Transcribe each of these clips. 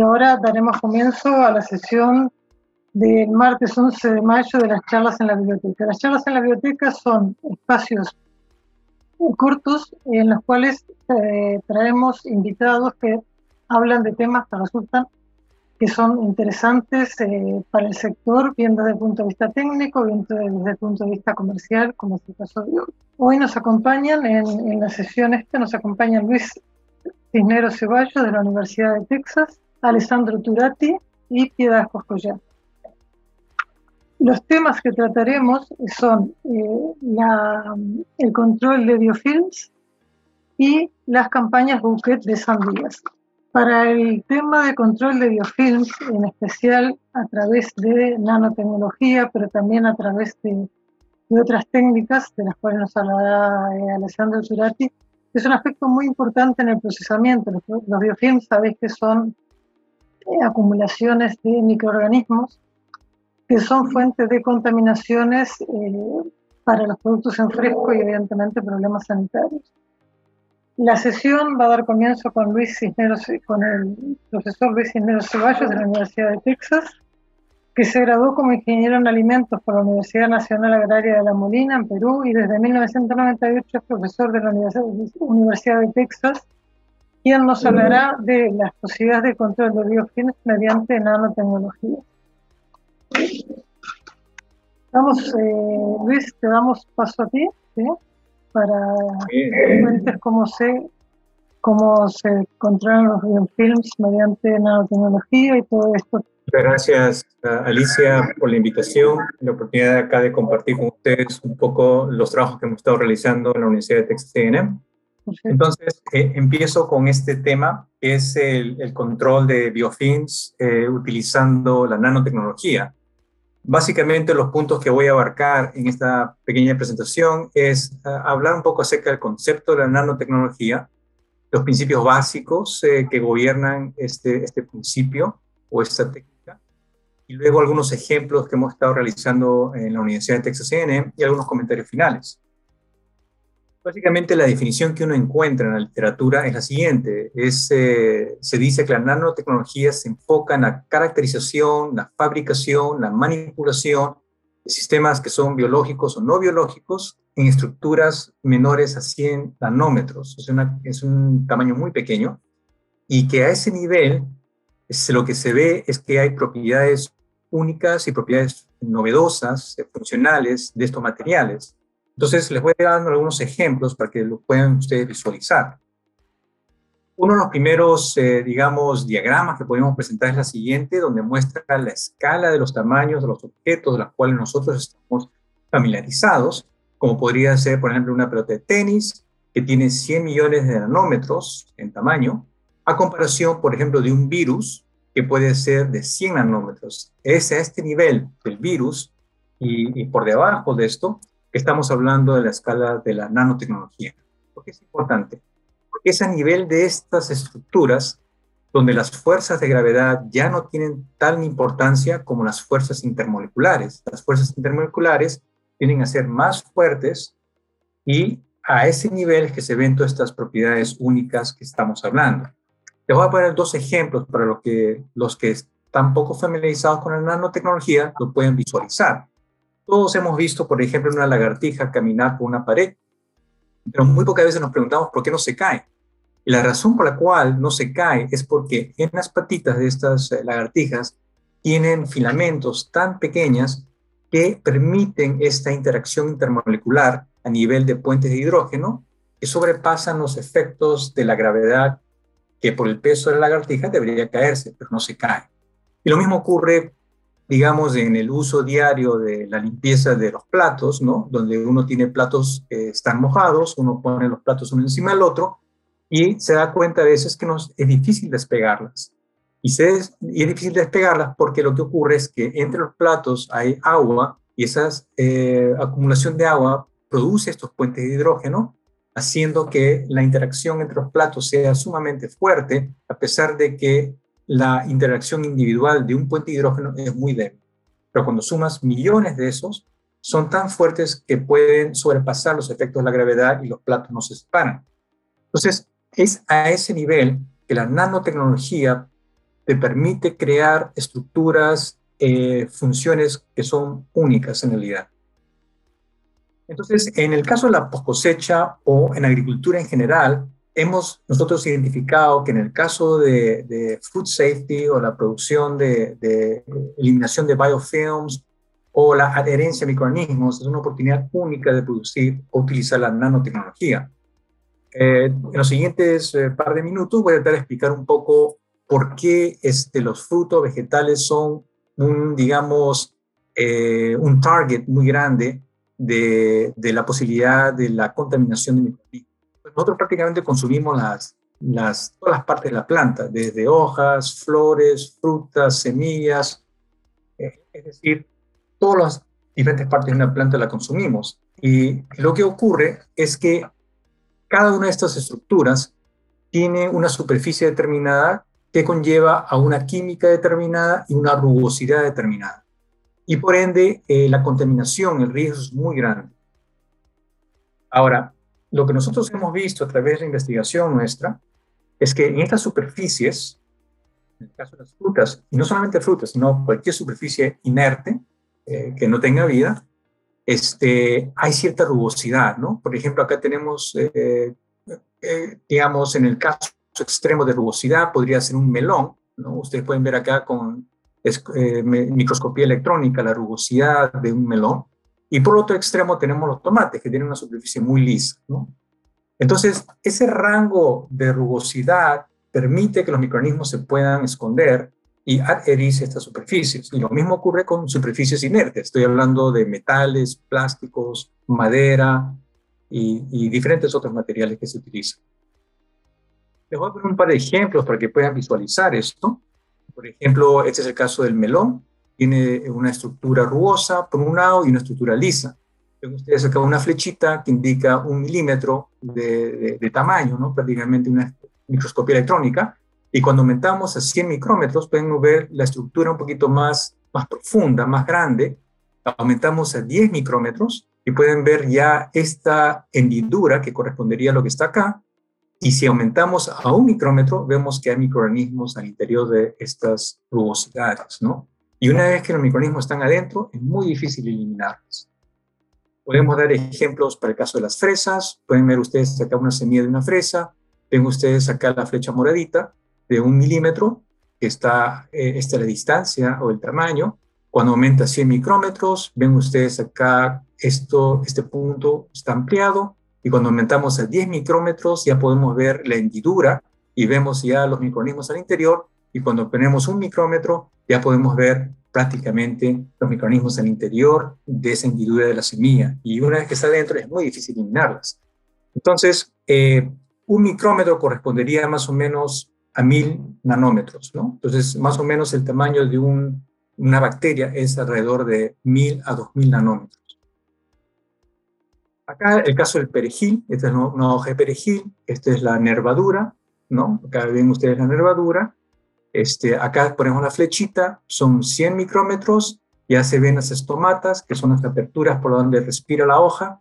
y ahora daremos comienzo a la sesión del martes 11 de mayo de las charlas en la biblioteca. Las charlas en la biblioteca son espacios cortos en los cuales eh, traemos invitados que hablan de temas que resultan que son interesantes eh, para el sector, bien desde el punto de vista técnico, bien desde el punto de vista comercial, como es el caso de hoy. Hoy nos acompañan en, en la sesión esta, nos acompaña Luis Cisneros Ceballos de la Universidad de Texas, Alessandro Turati y Piedad Coscollar. Los temas que trataremos son eh, la, el control de biofilms y las campañas Bouquet de Sandías. Para el tema de control de biofilms, en especial a través de nanotecnología, pero también a través de, otras técnicas, de las cuales nos hablará eh, Alessandro Zurati, es un aspecto muy importante en el procesamiento. Los, biofilms sabéis que son acumulaciones de microorganismos que son fuentes de contaminaciones eh, para los productos en fresco y evidentemente problemas sanitarios. La sesión va a dar comienzo con Luis Cisneros, con el profesor Luis Cisneros Ceballos de la Universidad de Texas, que se graduó como ingeniero en alimentos por la Universidad Nacional Agraria de La Molina, en Perú, y desde 1998 es profesor de la Universidad de Texas, quien nos hablará de las posibilidades de control de biofilms mediante nanotecnología. Vamos, eh, Luis, te damos paso a ti. ¿sí? para que cuentes cómo se, cómo se controlan los biofilms mediante nanotecnología y todo esto. Muchas gracias, Alicia, por la invitación y la oportunidad acá de compartir con ustedes un poco los trabajos que hemos estado realizando en la Universidad de Texas A&M. Entonces, eh, empiezo con este tema, que es el, control de biofilms eh, utilizando la nanotecnología. Básicamente los puntos que voy a abarcar en esta pequeña presentación es ah, hablar un poco acerca del concepto de la nanotecnología, los principios básicos eh, que gobiernan este, este principio o esta técnica, y luego algunos ejemplos que hemos estado realizando en la Universidad de Texas A&M y algunos comentarios finales. Básicamente la definición que uno encuentra en la literatura es la siguiente. Eh, se dice que la nanotecnología se enfoca en la caracterización, la fabricación, la manipulación de sistemas que son biológicos o no biológicos en estructuras menores a 100 nanómetros. Es, es un tamaño muy pequeño y que a ese nivel es, lo que se ve es que hay propiedades únicas y propiedades novedosas, funcionales de estos materiales entonces, les voy a algunos ejemplos para que lo puedan ustedes visualizar. Uno de los primeros, eh, digamos, diagramas que podemos presentar es la siguiente, donde muestra la escala de los tamaños de los objetos de los cuales nosotros estamos familiarizados, como podría ser, por ejemplo, una pelota de tenis que tiene 100 millones de nanómetros en tamaño, a comparación, por ejemplo, de un virus que puede ser de 100 nanómetros. Es a este nivel del virus y, y por debajo de esto estamos hablando de la escala de la nanotecnología. ¿Por qué es importante? Porque es a nivel de estas estructuras donde las fuerzas de gravedad ya no tienen tal importancia como las fuerzas intermoleculares. Las fuerzas intermoleculares tienen a ser más fuertes y a ese nivel es que se ven todas estas propiedades únicas que estamos hablando. Les voy a poner dos ejemplos para los que, los que están poco familiarizados con la nanotecnología lo pueden visualizar. Todos hemos visto, por ejemplo, una lagartija caminar por una pared, pero muy pocas veces nos preguntamos por qué no se cae. Y la razón por la cual no se cae es porque en las patitas de estas eh, lagartijas tienen filamentos tan pequeñas que permiten esta interacción intermolecular a nivel de puentes de hidrógeno que sobrepasan los efectos de la gravedad que por el peso de la lagartija debería caerse, pero no se cae. Y lo mismo ocurre digamos, en el uso diario de la limpieza de los platos, ¿no? Donde uno tiene platos que están mojados, uno pone los platos uno encima del otro y se da cuenta a veces que nos, es difícil despegarlas. Y es difícil despegarlas porque lo que ocurre es que entre los platos hay agua y esa eh, acumulación de agua produce estos puentes de hidrógeno, haciendo que la interacción entre los platos sea sumamente fuerte, a pesar de que la interacción individual de un puente de hidrógeno es muy débil. Pero cuando sumas millones de esos, son tan fuertes que pueden sobrepasar los efectos de la gravedad y los platos no se separan. Entonces, es a ese nivel que la nanotecnología te permite crear estructuras, eh, funciones que son únicas en realidad. Entonces, en el caso de la cosecha o en agricultura en general, hemos nosotros identificado que en el caso de, food safety o la producción de, de, eliminación de biofilms o la adherencia a microorganismos, es una oportunidad única de producir o utilizar la nanotecnología. Eh, en los siguientes eh, par de minutos voy a tratar de explicar un poco por qué este, los frutos vegetales son un, digamos, eh, un target muy grande de, de, la posibilidad de la contaminación de microorganismos. Nosotros prácticamente consumimos las, las, todas las partes de la planta, desde hojas, flores, frutas, semillas, es decir, todas las diferentes partes de una planta la consumimos. Y lo que ocurre es que cada una de estas estructuras tiene una superficie determinada que conlleva a una química determinada y una rugosidad determinada. Y por ende, eh, la contaminación, el riesgo es muy grande. Ahora, lo que nosotros hemos visto a través de la investigación nuestra es que en estas superficies, en el caso de las frutas, y no solamente frutas, sino cualquier superficie inerte eh, que no tenga vida, este, hay cierta rugosidad, ¿no? Por ejemplo, acá tenemos, eh, eh, digamos, en el caso extremo de rugosidad, podría ser un melón, ¿no? Ustedes pueden ver acá con eh, microscopía electrónica la rugosidad de un melón. Y por otro extremo tenemos los tomates, que tienen una superficie muy lisa, ¿no? Entonces, ese rango de rugosidad permite que los microorganismos se puedan esconder y adherirse a estas superficies. Y lo mismo ocurre con superficies inertes. Estoy hablando de metales, plásticos, madera y, diferentes otros materiales que se utilizan. Les voy a poner un par de ejemplos para que puedan visualizar esto. Por ejemplo, este es el caso del melón. Tiene una estructura rugosa por un lado y una estructura lisa. ustedes acá una flechita que indica un milímetro de, de, de tamaño, ¿no? prácticamente una microscopía electrónica y cuando aumentamos a 100 micrómetros, podemos ver la estructura un poquito más, más profunda, más grande. Aumentamos a 10 micrómetros y pueden ver ya esta hendidura que correspondería a lo que está acá. Y si aumentamos a un micrómetro, vemos que hay microorganismos al interior de estas rugosidades, ¿no? Y una vez que los microorganismos están adentro, es muy difícil eliminarlos. Podemos dar ejemplos para el caso de las fresas. Pueden ver ustedes acá una semilla de una fresa. Ven ustedes acá la flecha moradita de un milímetro, que está, eh, la distancia o el tamaño. Cuando aumenta 100 micrómetros, ven ustedes acá, esto, este punto está ampliado, y cuando aumentamos a 10 micrómetros ya podemos ver la hendidura y vemos ya los microorganismos al interior, y cuando ponemos un micrómetro ya podemos ver prácticamente los microorganismos al interior de esa hendidura de la semilla, y una vez que está dentro es muy difícil eliminarlas. Entonces, eh, un micrómetro correspondería más o menos a mil nanómetros, ¿no? Entonces, más o menos el tamaño de una bacteria es alrededor de mil a dos mil nanómetros. Acá el caso del perejil, esta es una hoja de perejil, esta es la nervadura, ¿no? Acá ven ustedes la nervadura. Este, acá ponemos la flechita, son 100 micrómetros, ya se ven las estomatas, que son las aperturas por donde respira la hoja.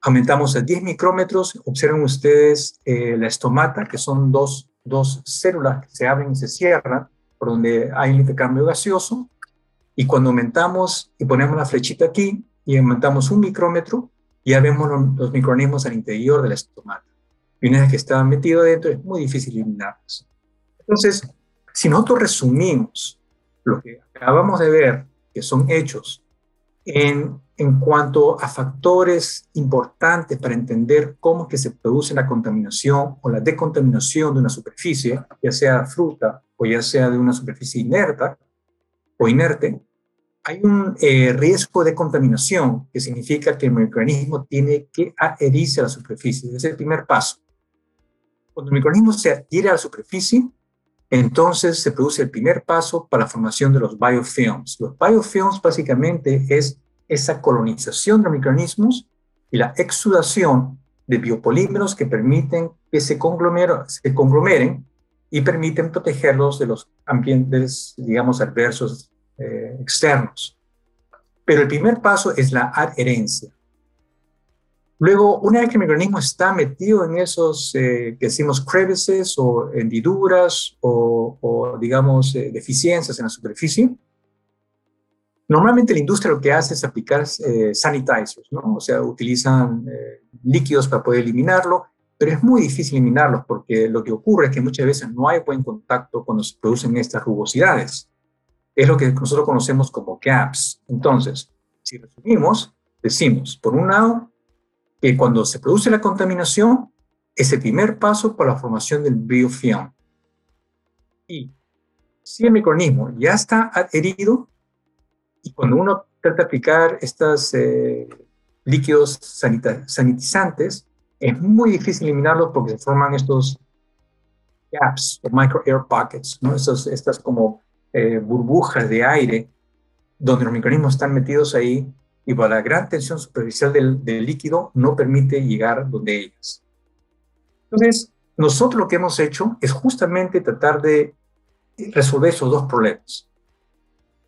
Aumentamos a 10 micrómetros, observen ustedes eh, la estomata, que son dos dos células que se abren y se cierran, por donde hay un intercambio gaseoso, y cuando aumentamos y ponemos la flechita aquí y aumentamos un micrómetro, ya vemos los, microorganismos al interior del estómago. Y una vez que están metidos dentro, es muy difícil eliminarlos. Entonces, si nosotros resumimos lo que acabamos de ver, que son hechos en, en cuanto a factores importantes para entender cómo es que se produce la contaminación o la decontaminación de una superficie, ya sea fruta o ya sea de una superficie inerta o inerte, hay un eh, riesgo de contaminación que significa que el microorganismo tiene que adherirse a la superficie. Ese es el primer paso. Cuando el microorganismo se adhiere a la superficie, entonces se produce el primer paso para la formación de los biofilms. Los biofilms básicamente es esa colonización de microorganismos y la exudación de biopolímeros que permiten que se, se conglomeren y permiten protegerlos de los ambientes, digamos, adversos eh, externos. Pero el primer paso es la adherencia. Luego, una vez que el microorganismo está metido en esos eh, que decimos crevices o hendiduras o, digamos, eh, deficiencias en la superficie, normalmente la industria lo que hace es aplicar eh, sanitizers, ¿no? O sea, utilizan líquidos para poder eliminarlo, pero es muy difícil eliminarlos porque lo que ocurre es que muchas veces no hay buen contacto cuando se producen estas rugosidades. Es lo que nosotros conocemos como gaps. Entonces, si resumimos, decimos, por un lado, que cuando se produce la contaminación es el primer paso para la formación del biofilm. Y si el microorganismo ya está adherido, y cuando uno trata de aplicar estos eh, líquidos sanitizantes, es muy difícil eliminarlos porque se forman estos gaps o micro air pockets, ¿no? estas como eh, burbujas de aire donde los microorganismos están metidos ahí y por la gran tensión superficial del, líquido no permite llegar donde ellas. Entonces, nosotros lo que hemos hecho es justamente tratar de resolver esos dos problemas.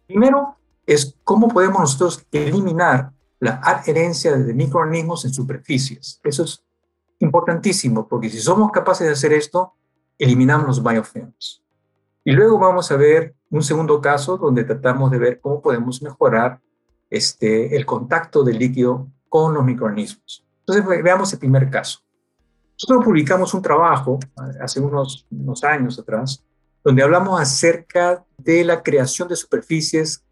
Primero es cómo podemos nosotros eliminar la adherencia de microorganismos en superficies. Eso es importantísimo, porque si somos capaces de hacer esto, eliminamos los biofilms. Y luego vamos a ver un segundo caso donde tratamos de ver cómo podemos mejorar este, el contacto del líquido con los microorganismos. Entonces, veamos el primer caso. Nosotros publicamos un trabajo hace unos, unos años atrás, donde hablamos acerca de la creación de superficies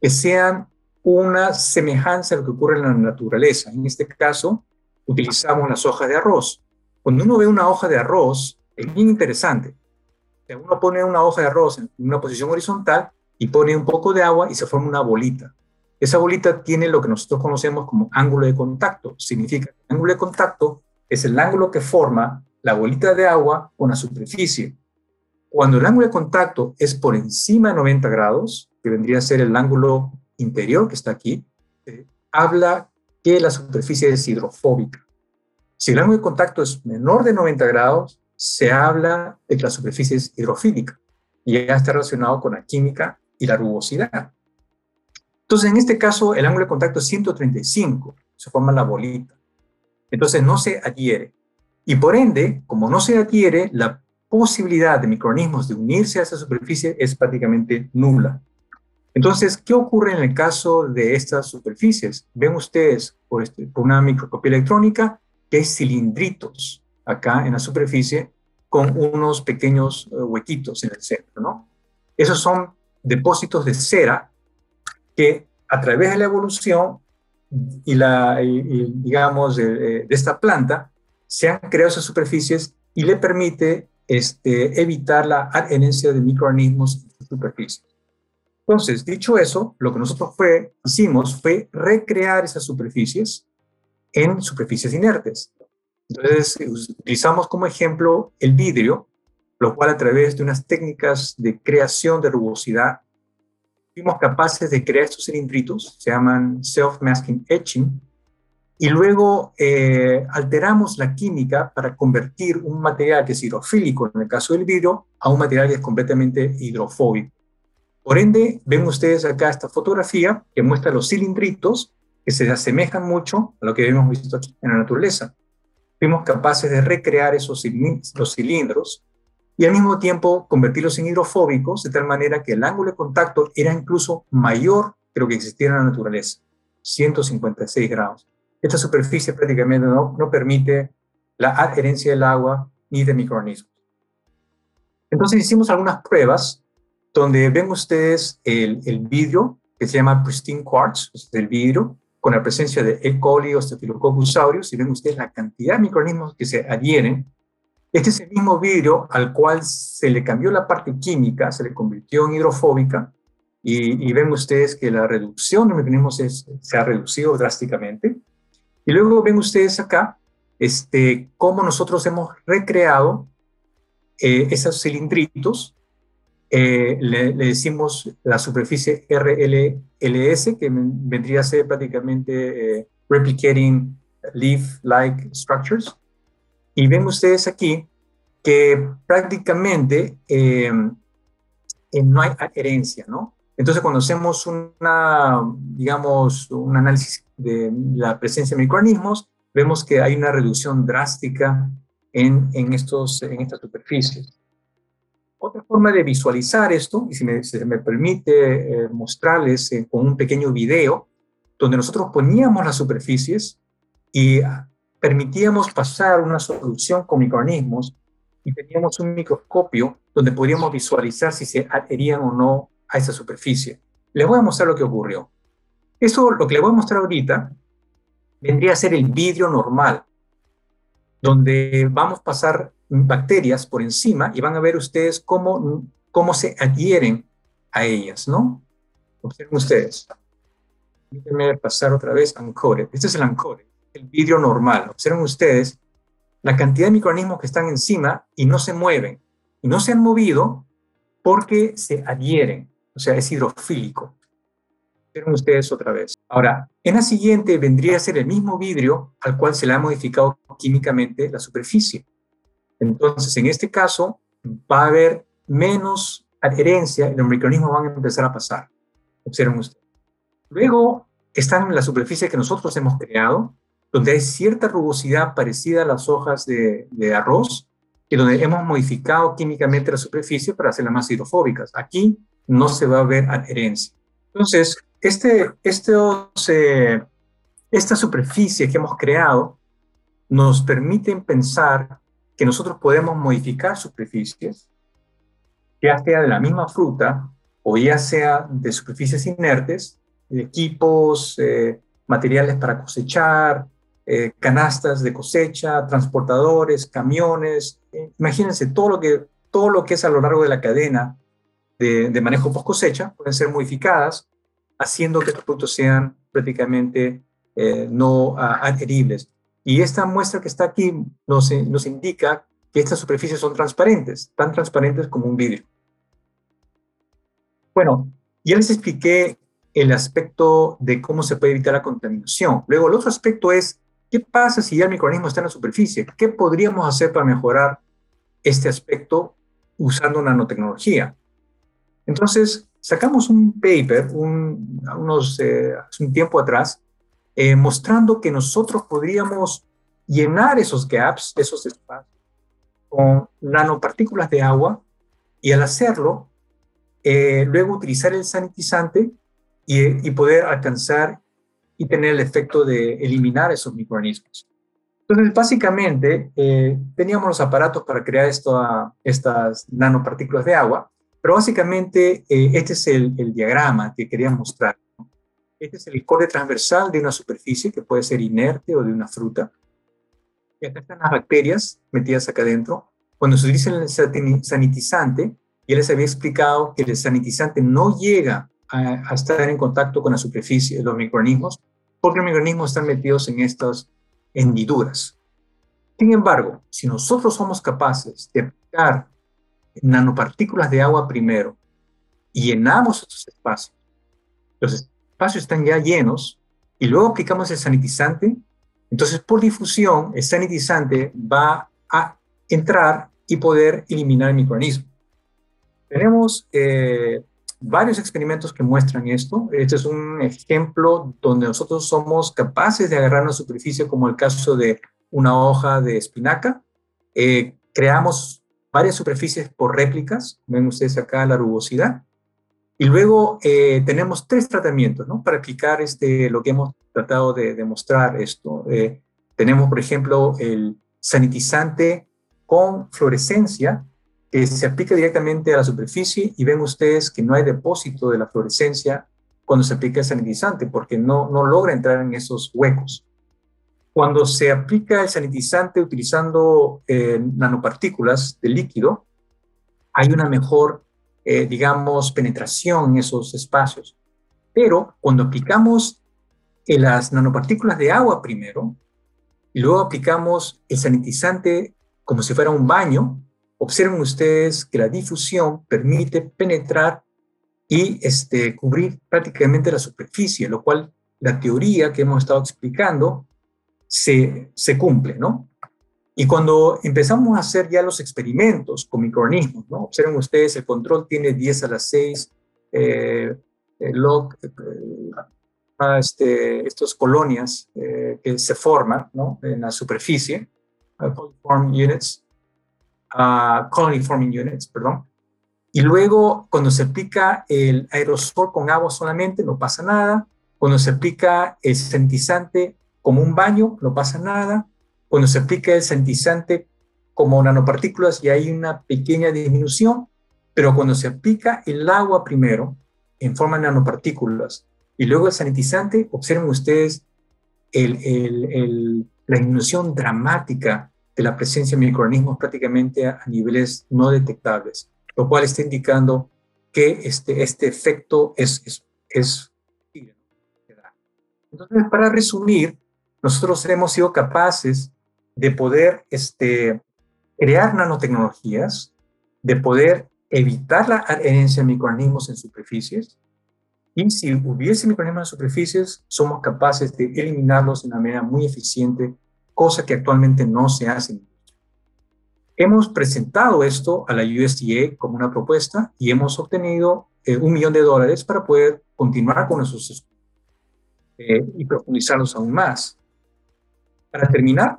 que sean una semejanza a lo que ocurre en la naturaleza. En este caso, utilizamos las hojas de arroz. Cuando uno ve una hoja de arroz, es bien interesante. Uno pone una hoja de arroz en una posición horizontal y pone un poco de agua y se forma una bolita. Esa bolita tiene lo que nosotros conocemos como ángulo de contacto. Significa que el ángulo de contacto es el ángulo que forma la bolita de agua con la superficie. Cuando el ángulo de contacto es por encima de 90 grados, que vendría a ser el ángulo interior que está aquí, eh, habla que la superficie es hidrofóbica. Si el ángulo de contacto es menor de 90 grados, se habla de que la superficie es hidrofílica y ya está relacionado con la química y la rugosidad. Entonces, en este caso, el ángulo de contacto es 135, se forma la bolita. Entonces, no se adhiere. Y por ende, como no se adhiere, la posibilidad de microorganismos de unirse a esa superficie es prácticamente nula. Entonces, ¿qué ocurre en el caso de estas superficies? Ven ustedes por, este, por una microscopía electrónica que hay cilindritos acá en la superficie con unos pequeños eh, huequitos en el centro, ¿no? Esos son depósitos de cera que a través de la evolución y la, digamos, de, esta planta, se han creado esas superficies y le permite este, evitar la adherencia de microorganismos en sus superficies. Entonces, dicho eso, lo que nosotros fue, hicimos fue recrear esas superficies en superficies inertes. Entonces, utilizamos como ejemplo el vidrio, lo cual a través de unas técnicas de creación de rugosidad fuimos capaces de crear estos cilindritos, se llaman self-masking etching, y luego eh, alteramos la química para convertir un material que es hidrofílico, en el caso del vidrio, a un material que es completamente hidrofóbico. Por ende, ven ustedes acá esta fotografía que muestra los cilindritos que se asemejan mucho a lo que hemos visto aquí en la naturaleza. Fuimos capaces de recrear esos los cilindros y al mismo tiempo convertirlos en hidrofóbicos de tal manera que el ángulo de contacto era incluso mayor que lo que existía en la naturaleza, 156 grados. Esta superficie prácticamente no, no permite la adherencia del agua ni de microorganismos. Entonces hicimos algunas pruebas donde ven ustedes el, el vidrio que se llama pristine quartz, es el vidrio, con la presencia de E. coli o Staphylococcus aureus, y ven ustedes la cantidad de microorganismos que se adhieren este es el mismo vidrio al cual se le cambió la parte química, se le convirtió en hidrofóbica y, ven ustedes que la reducción de mecanismos se ha reducido drásticamente. Y luego ven ustedes acá este, cómo nosotros hemos recreado eh, esos cilindritos. Eh, le, decimos la superficie RLLS, que vendría a ser prácticamente eh, replicating leaf-like structures. Y ven ustedes aquí que prácticamente eh, eh, no hay adherencia, ¿no? Entonces, cuando hacemos una, digamos, un análisis de la presencia de microorganismos, vemos que hay una reducción drástica en, en, estos, en estas superficies. Otra forma de visualizar esto, y si me, se me permite eh, mostrarles eh, con un pequeño video, donde nosotros poníamos las superficies y permitíamos pasar una solución con microorganismos y teníamos un microscopio donde podíamos visualizar si se adherían o no a esa superficie. Les voy a mostrar lo que ocurrió. Eso, lo que les voy a mostrar ahorita, vendría a ser el vidrio normal, donde vamos a pasar bacterias por encima y van a ver ustedes cómo, cómo se adhieren a ellas, ¿no? Observen ustedes. Déjenme pasar otra vez Ancore. Este es el Ancore, el vidrio normal. Observen ustedes la cantidad de microorganismos que están encima y no se mueven. Y no se han movido porque se adhieren, o sea, es hidrofílico. Observen ustedes otra vez. Ahora, en la siguiente vendría a ser el mismo vidrio al cual se le ha modificado químicamente la superficie. Entonces, en este caso, va a haber menos adherencia y los microorganismos van a empezar a pasar. Observen ustedes. Luego están las superficies que nosotros hemos creado, donde hay cierta rugosidad parecida a las hojas de, arroz, y donde hemos modificado químicamente la superficie para hacerlas más hidrofóbicas. Aquí no se va a ver adherencia. Entonces, este, eh, esta superficie que hemos creado nos permiten pensar que nosotros podemos modificar superficies, ya sea de la misma fruta o ya sea de superficies inertes, de equipos, eh, materiales para cosechar, eh, canastas de cosecha, transportadores, camiones. imagínense todo lo, que, todo lo que es a lo largo de la cadena de, de manejo post cosecha pueden ser modificadas haciendo que estos productos sean prácticamente eh, no ah, adheribles. Y esta muestra que está aquí nos, nos indica que estas superficies son transparentes, tan transparentes como un vidrio. Bueno, ya les expliqué el aspecto de cómo se puede evitar la contaminación. Luego, el otro aspecto es, ¿qué pasa si ya el microorganismo está en la superficie? ¿Qué podríamos hacer para mejorar este aspecto usando nanotecnología? Entonces, sacamos un paper un, unos, eh, hace un tiempo atrás eh, mostrando que nosotros podríamos llenar esos gaps, esos espacios, con nanopartículas de agua y al hacerlo, eh, luego utilizar el sanitizante y, y, poder alcanzar y tener el efecto de eliminar esos microorganismos. Entonces, básicamente, teníamos los aparatos para crear estas nanopartículas de agua pero básicamente eh, este es el, diagrama que quería mostrar. Este es el corte transversal de una superficie que puede ser inerte o de una fruta. Y acá están las bacterias metidas acá adentro. Cuando se utiliza el sanitizante, ya les había explicado que el sanitizante no llega a, a estar en contacto con la superficie de los microorganismos porque los microorganismos están metidos en estas hendiduras. Sin embargo, si nosotros somos capaces de aplicar nanopartículas de agua primero y llenamos estos espacios. Los espacios están ya llenos y luego aplicamos el sanitizante. Entonces, por difusión, el sanitizante va a entrar y poder eliminar el microorganismo. Tenemos eh, varios experimentos que muestran esto. Este es un ejemplo donde nosotros somos capaces de agarrar una superficie, como el caso de una hoja de espinaca. Eh, creamos varias superficies por réplicas, ven ustedes acá la rugosidad, y luego eh, tenemos tres tratamientos, ¿no? Para aplicar este, lo que hemos tratado de demostrar esto. Eh, tenemos, por ejemplo, el sanitizante con fluorescencia, que se aplica directamente a la superficie y ven ustedes que no hay depósito de la fluorescencia cuando se aplica el sanitizante, porque no, no logra entrar en esos huecos. Cuando se aplica el sanitizante utilizando eh, nanopartículas de líquido, hay una mejor, eh, digamos, penetración en esos espacios. Pero cuando aplicamos eh, las nanopartículas de agua primero y luego aplicamos el sanitizante como si fuera un baño, observen ustedes que la difusión permite penetrar y este, cubrir prácticamente la superficie, lo cual la teoría que hemos estado explicando se, se cumple, ¿no? Y cuando empezamos a hacer ya los experimentos con microorganismos, ¿no? Observen ustedes, el control tiene 10 a las 6 eh, log, eh, este, estas colonias eh, que se forman ¿no? en la superficie, uh, units, uh, colony forming units, perdón. Y luego, cuando se aplica el aerosol con agua solamente, no pasa nada. Cuando se aplica el sentizante como un baño, no pasa nada. Cuando se aplica el sentizante como nanopartículas, y hay una pequeña disminución. Pero cuando se aplica el agua primero, en forma de nanopartículas, y luego el sanitizante, observen ustedes la disminución dramática de la presencia de microorganismos prácticamente a, niveles no detectables, lo cual está indicando que este, este efecto es, es, es entonces, para resumir, nosotros hemos sido capaces de poder este, crear nanotecnologías, de poder evitar la adherencia de microorganismos en superficies, y si hubiese microorganismos en superficies, somos capaces de eliminarlos de una manera muy eficiente, cosa que actualmente no se hace. Hemos presentado esto a la USDA como una propuesta y hemos obtenido eh, un millón de dólares para poder continuar con esos estudios eh, y profundizarlos aún más. Para terminar,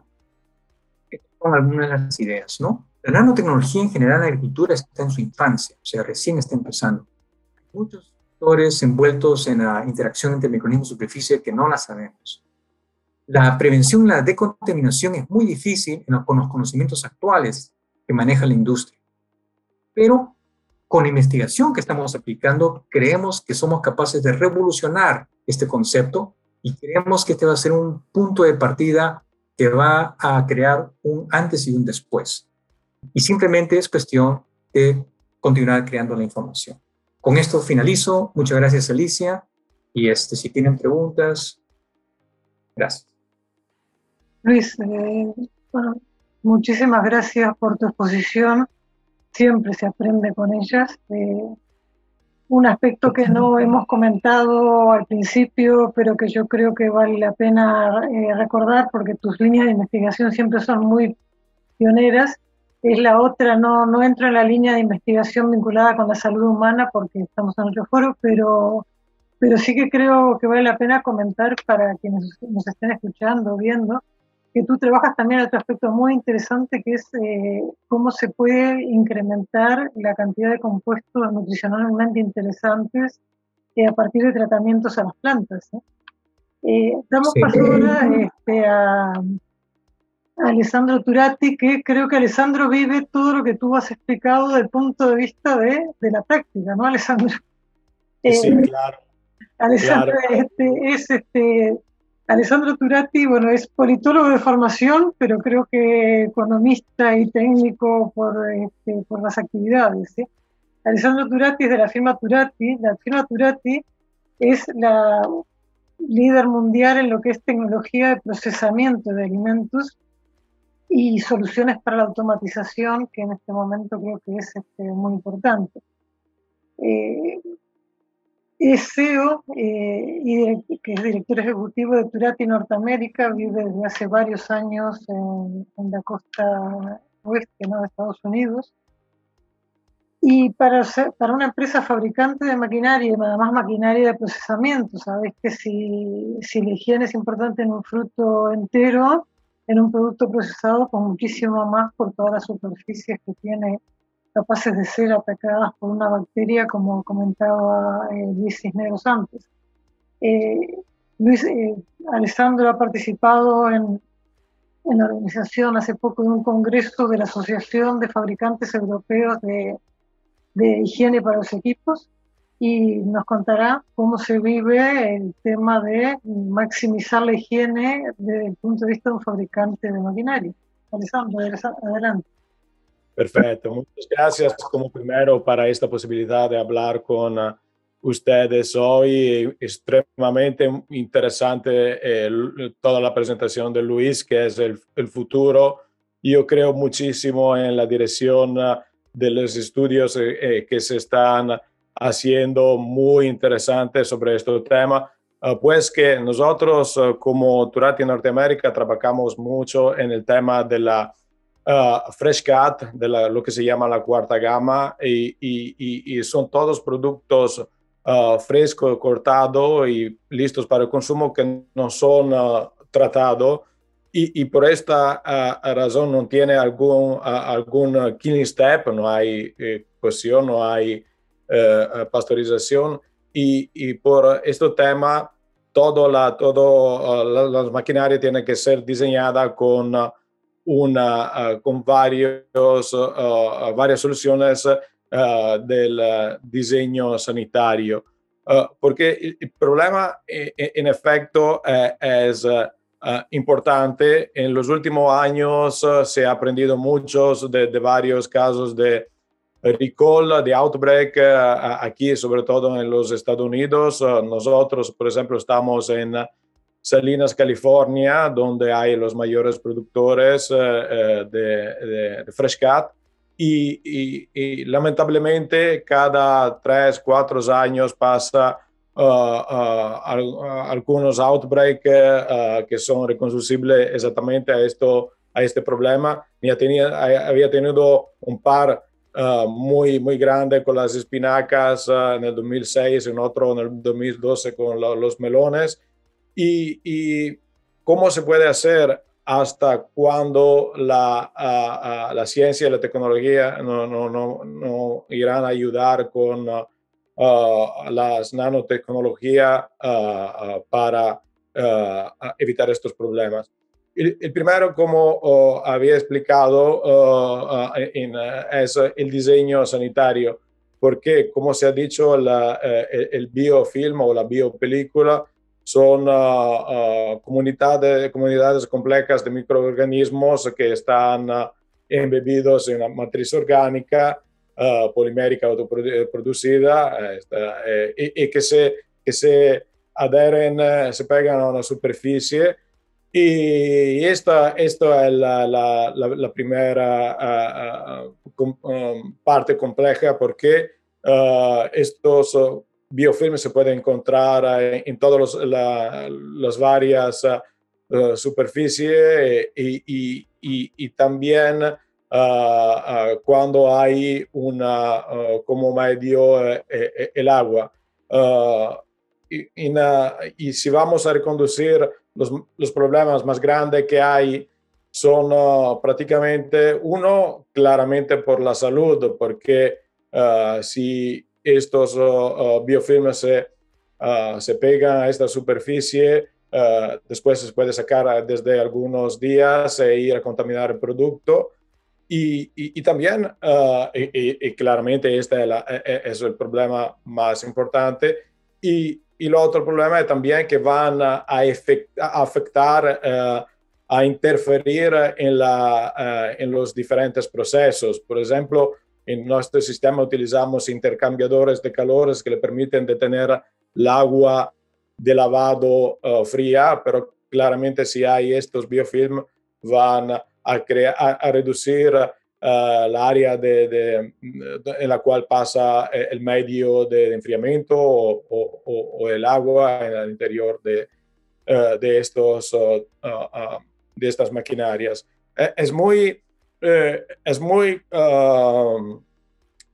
con algunas de las ideas, ¿no? La nanotecnología en general en la agricultura está en su infancia, o sea, recién está empezando. muchos envueltos en la interacción entre microorganismos y superficie que no la sabemos. La prevención, la decontaminación es muy difícil con los conocimientos actuales que maneja la industria. Pero con la investigación que estamos aplicando, creemos que somos capaces de revolucionar este concepto y creemos que este va a ser un punto de partida que va a crear un antes y un después. Y simplemente es cuestión de continuar creando la información. Con esto finalizo. Muchas gracias, Alicia. Y este, si tienen preguntas, gracias. Luis, eh, muchísimas gracias por tu exposición. Siempre se aprende con ellas. Eh, un aspecto que no hemos comentado al principio, pero que yo creo que vale la pena eh, recordar porque tus líneas de investigación siempre son muy pioneras, es la otra, no, no entro en la línea de investigación vinculada con la salud humana porque estamos en otro foro, pero, pero sí que creo que vale la pena comentar para quienes nos estén escuchando, viendo, que tú trabajas también en otro aspecto muy interesante que es eh, cómo se puede incrementar la cantidad de compuestos nutricionalmente interesantes eh, a partir de tratamientos a las plantas. Eh, damos paso ahora este, a Alessandro Turati, que creo que Alessandro vive todo lo que tú has explicado desde el punto de vista de, de la práctica, ¿no, Alessandro? sí, eh, claro. Alessandro Este, es este, Alessandro Turati, bueno, es politólogo de formación, pero creo que economista y técnico por, este, las actividades. Alessandro Turati es de la firma Turati. La firma Turati es la líder mundial en lo que es tecnología de procesamiento de alimentos y soluciones para la automatización, que en este momento creo que es este, muy importante. Eh, es CEO eh, y que es director ejecutivo de Turati Norteamérica, vive desde hace varios años en, la costa oeste de Estados Unidos. Y para, para una empresa fabricante de maquinaria, además maquinaria de procesamiento, sabes que si, si la higiene es importante en un fruto entero, en un producto procesado con muchísimo más por todas las superficies que tiene capaces de ser atacadas por una bacteria, como comentaba eh, Luis Cisneros antes. Eh, Luis, eh, Alessandro ha participado en, la organización hace poco de un congreso de la Asociación de Fabricantes Europeos de, de Higiene para los Equipos, y nos contará cómo se vive el tema de maximizar la higiene desde el punto de vista de un fabricante de maquinaria. Alessandro, adelante. Perfecto, muchas gracias como primero para esta posibilidad de hablar con uh, ustedes hoy. Extremadamente interesante toda la presentación de Luis, que es el, el, futuro. Yo creo muchísimo en la dirección uh, de los estudios eh, eh, que se están haciendo muy interesante sobre este tema, ah, pues que nosotros ah, como Turati Norteamérica trabajamos mucho en el tema de la uh, Fresh Cut, de lo que se llama la cuarta gama, y, son todos productos fresco, cortado y listos para el consumo que no son tratados. Y, por esta razón no tiene algún, algún killing step, no hay eh, cocción, no hay pasteurización. Y, por este tema, todo la, todo, la, las maquinarias tienen que ser diseñadas con una, uh, con varios, uh, varias soluciones del diseño sanitario. porque el, problema, en efecto, es importante. En los últimos años se ha aprendido mucho de, de varios casos de recall, de outbreak, aquí, sobre todo en los Estados Unidos. nosotros, por ejemplo, estamos en Salinas, California, donde hay los mayores productores eh, eh, de, de, Fresh Cut. Y, lamentablemente cada tres, cuatro años pasa uh, uh, algunos outbreaks uh, que son reconducibles exactamente a, esto, a este problema. Ya tenía, había tenido un par muy, muy grande con las espinacas en el 2006, en otro en el 2012 con los melones y, cómo se puede hacer hasta cuando la, la ciencia y la tecnología no, no, no, no irán a ayudar con las nanotecnologías para evitar estos problemas. El, primero, como había explicado, es el diseño sanitario, porque, como se ha dicho, la, el, el, biofilm o la biopelícula son ah, ah, comunidades, complejas de microorganismos que están uh, embebidos en una matriz orgánica polimérica autoproducida eh, y, que, se, que se adheren, eh, se pegan a una superficie. Y esta, esta es la, primera um, parte compleja porque estos biofilms se puede encontrar eh, en todas las varias uh, superficies y, y, también cuando hay una, como medio el agua. y, si vamos a reconducir los, los, problemas más grandes que hay, son prácticamente uno, claramente por la salud, porque si estos uh, biofilms se, uh, se, pegan a esta superficie, después se puede sacar desde algunos días e ir a contaminar el producto. Y, también, y, claramente este es, e, e, es, el problema más importante. Y, el otro problema es también que van a, a afectar, a interferir en, la, en los diferentes procesos. Por ejemplo, en nuestro sistema utilizamos intercambiadores de calores que le permiten detener el agua de lavado uh, fría, pero claramente si hay estos biofilm van a, reducir uh, la área en la cual pasa eh, el medio de, enfriamiento o, el agua en el interior de, de, estas maquinarias. Eh, es muy eh, es muy um,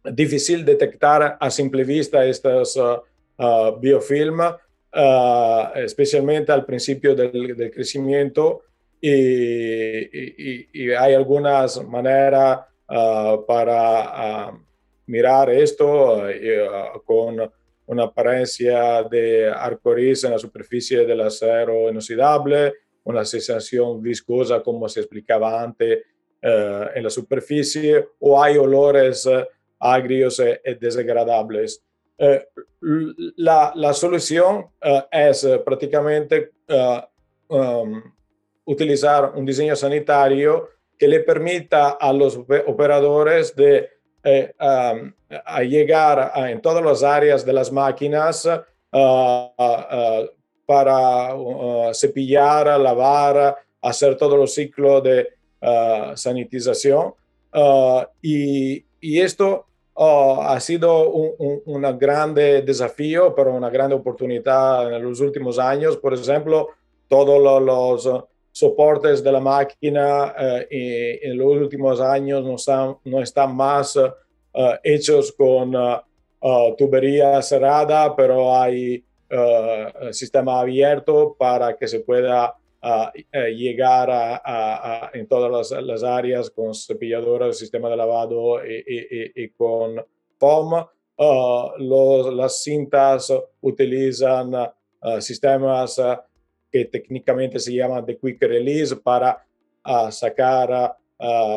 difícil detectar a simple vista estos uh, uh, biofilm, uh, especialmente al principio del, crecimiento. Y, hay algunas maneras para mirar esto con una apariencia de arcoíris en la superficie del acero inoxidable, una sensación viscosa como se explicaba antes en la superficie o hay olores eh, agrios y desagradables. Eh, la, la, solución es prácticamente um, utilizar un diseño sanitario que le permita a los operadores de um, a llegar en todas las áreas de las máquinas para uh, cepillar, lavar, hacer todo el ciclo de Uh, sanitización. Uh, y, esto uh, ha sido un, un, gran desafío, pero una gran oportunidad en los últimos años. Por ejemplo, todos los, soportes de la máquina en los últimos años no están, no están más hechos con tubería cerrada, pero hay sistema abierto para que se pueda llegar a, en todas las, áreas con cepilladoras, sistema de lavado y, con foam. las cintas utilizan sistemas que técnicamente se llaman de quick release para sacar